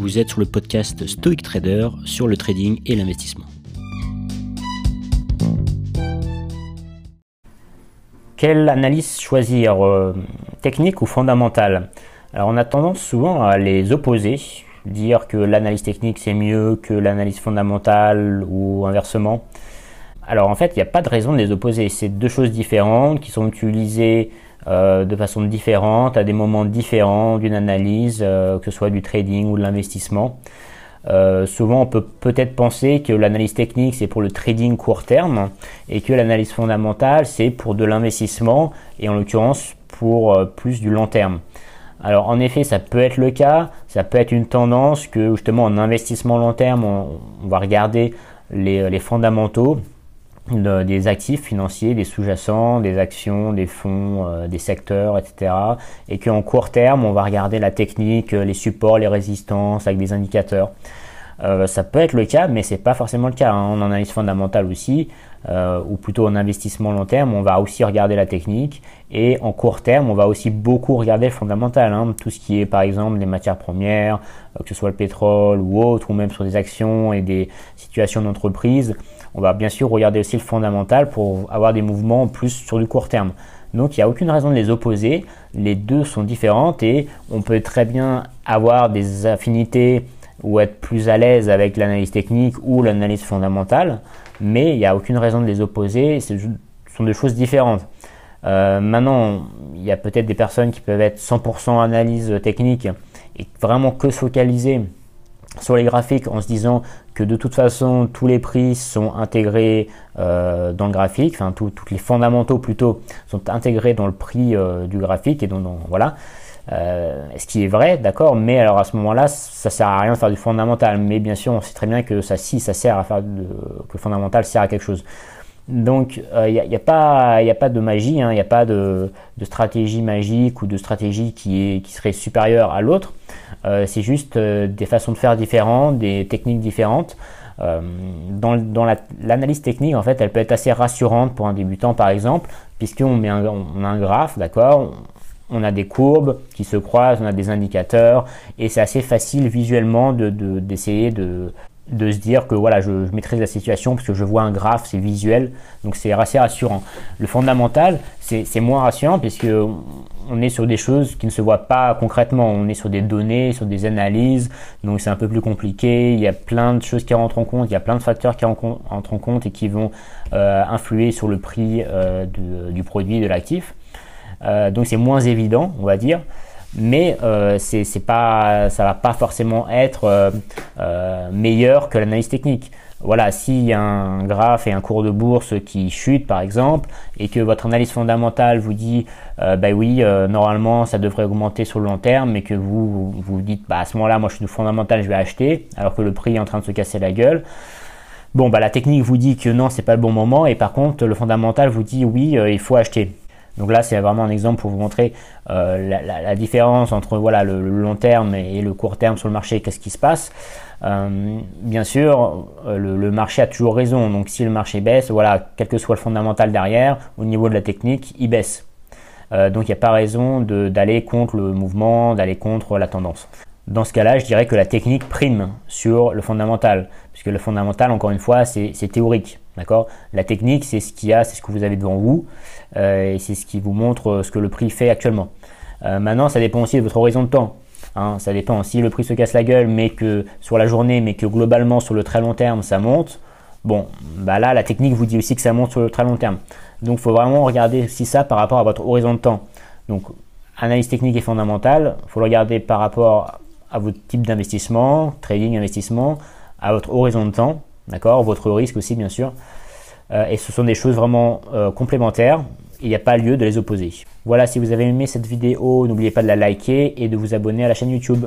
Vous êtes sur le podcast Stoic Trader sur le trading et l'investissement. Quelle analyse choisir euh, Technique ou fondamentale? Alors on a tendance souvent à les opposer, dire que l'analyse technique c'est mieux que l'analyse fondamentale ou inversement. Alors en fait, il n'y a pas de raison de les opposer. C'est deux choses différentes qui sont utilisées euh, de façon différente à des moments différents d'une analyse, euh, que ce soit du trading ou de l'investissement. Euh, souvent, on peut peut-être penser que l'analyse technique c'est pour le trading court terme et que l'analyse fondamentale c'est pour de l'investissement et en l'occurrence pour plus du long terme. Alors en effet, ça peut être le cas, ça peut être une tendance que justement en investissement long terme, on, va regarder les fondamentaux des actifs financiers, des sous-jacents, des actions, des fonds, euh, des secteurs, etc. Et qu'en court terme, on va regarder la technique, les supports, les résistances avec des indicateurs. Euh, ça peut être le cas, mais c'est pas forcément le cas. Hein. En analyse fondamentale aussi, euh, ou plutôt en investissement long terme, on va aussi regarder la technique. Et en court terme, on va aussi beaucoup regarder le fondamental. Hein. Tout ce qui est par exemple des matières premières, que ce soit le pétrole ou autre, ou même sur des actions et des situations d'entreprise on va bien sûr regarder aussi le fondamental pour avoir des mouvements plus sur du court terme. Donc il n'y a aucune raison de les opposer, les deux sont différentes et on peut très bien avoir des affinités ou être plus à l'aise avec l'analyse technique ou l'analyse fondamentale, mais il n'y a aucune raison de les opposer, ce sont deux choses différentes. Euh, maintenant, il y a peut-être des personnes qui peuvent être 100% analyse technique et vraiment que se focaliser sur les graphiques en se disant que de toute façon tous les prix sont intégrés euh, dans le graphique, enfin tous les fondamentaux plutôt sont intégrés dans le prix euh, du graphique et donc voilà. Euh, ce qui est vrai, d'accord, mais alors à ce moment-là, ça sert à rien de faire du fondamental. Mais bien sûr, on sait très bien que ça, si ça sert à faire que le fondamental sert à quelque chose. Donc, il n'y a, pas, a pas de magie, hein. il n'y a pas de, stratégie magique ou de stratégie qui, est, qui serait supérieure à l'autre. Euh, c'est juste euh, des façons de faire différentes, des techniques différentes. dans, l'analyse technique, en fait, elle peut être assez rassurante pour un débutant, par exemple, puisqu'on met on a un graphe, d'accord on a des courbes qui se croisent, on a des indicateurs, et c'est assez facile visuellement d'essayer de, de se dire que voilà, je, maîtrise la situation parce que je vois un graphe, c'est visuel, donc c'est assez rassurant. Le fondamental, c'est moins rassurant puisque on est sur des choses qui ne se voient pas concrètement, on est sur des données, sur des analyses, donc c'est un peu plus compliqué, il y a plein de choses qui rentrent en compte, il y a plein de facteurs qui rentrent en compte et qui vont euh, influer sur le prix euh, du, produit, de l'actif. Euh, donc c'est moins évident, on va dire. Mais c'est pas, va pas forcément être meilleur que l'analyse technique. Voilà, s'il y a un graphe et un cours de bourse qui chute par exemple, et que votre analyse fondamentale vous dit, euh, bah oui, euh, normalement ça devrait augmenter sur le long terme, mais que vous vous, dites, bah à ce moment-là, moi je suis fondamental, je vais acheter, alors que le prix est en train de se casser la gueule. Bon, bah la technique vous dit que non, c'est pas le bon moment, et par contre le fondamental vous dit oui, il faut acheter. Donc là, c'est vraiment un exemple pour vous montrer euh, la, différence entre voilà, le, long terme et le court terme sur le marché, qu'est-ce qui se passe. Euh, bien sûr, euh, le, marché a toujours raison. Donc si le marché baisse, voilà, quel que soit le fondamental derrière, au niveau de la technique, il baisse. donc il n'y a pas raison d'aller contre le mouvement, d'aller contre la tendance. Dans ce cas-là, je dirais que la technique prime sur le fondamental, puisque le fondamental, encore une fois, c'est théorique. D'accord? La technique, c'est ce qu'il y a, c'est ce que vous avez devant vous, euh, et c'est ce qui vous montre euh, ce que le prix fait actuellement. Euh, maintenant, ça dépend aussi de votre horizon de temps. Hein. ça dépend. Si le prix se casse la gueule, mais que sur la journée, mais que globalement sur le très long terme, ça monte, bon, bah là, la technique vous dit aussi que ça monte sur le très long terme. Donc, il faut vraiment regarder aussi ça par rapport à votre horizon de temps. Donc, analyse technique est fondamentale. Il faut le regarder par rapport à votre type d'investissement, trading, investissement, à votre horizon de temps, d'accord, votre risque aussi, bien sûr. Euh, et ce sont des choses vraiment euh, complémentaires. Il n'y a pas lieu de les opposer. Voilà, si vous avez aimé cette vidéo, n'oubliez pas de la liker et de vous abonner à la chaîne YouTube.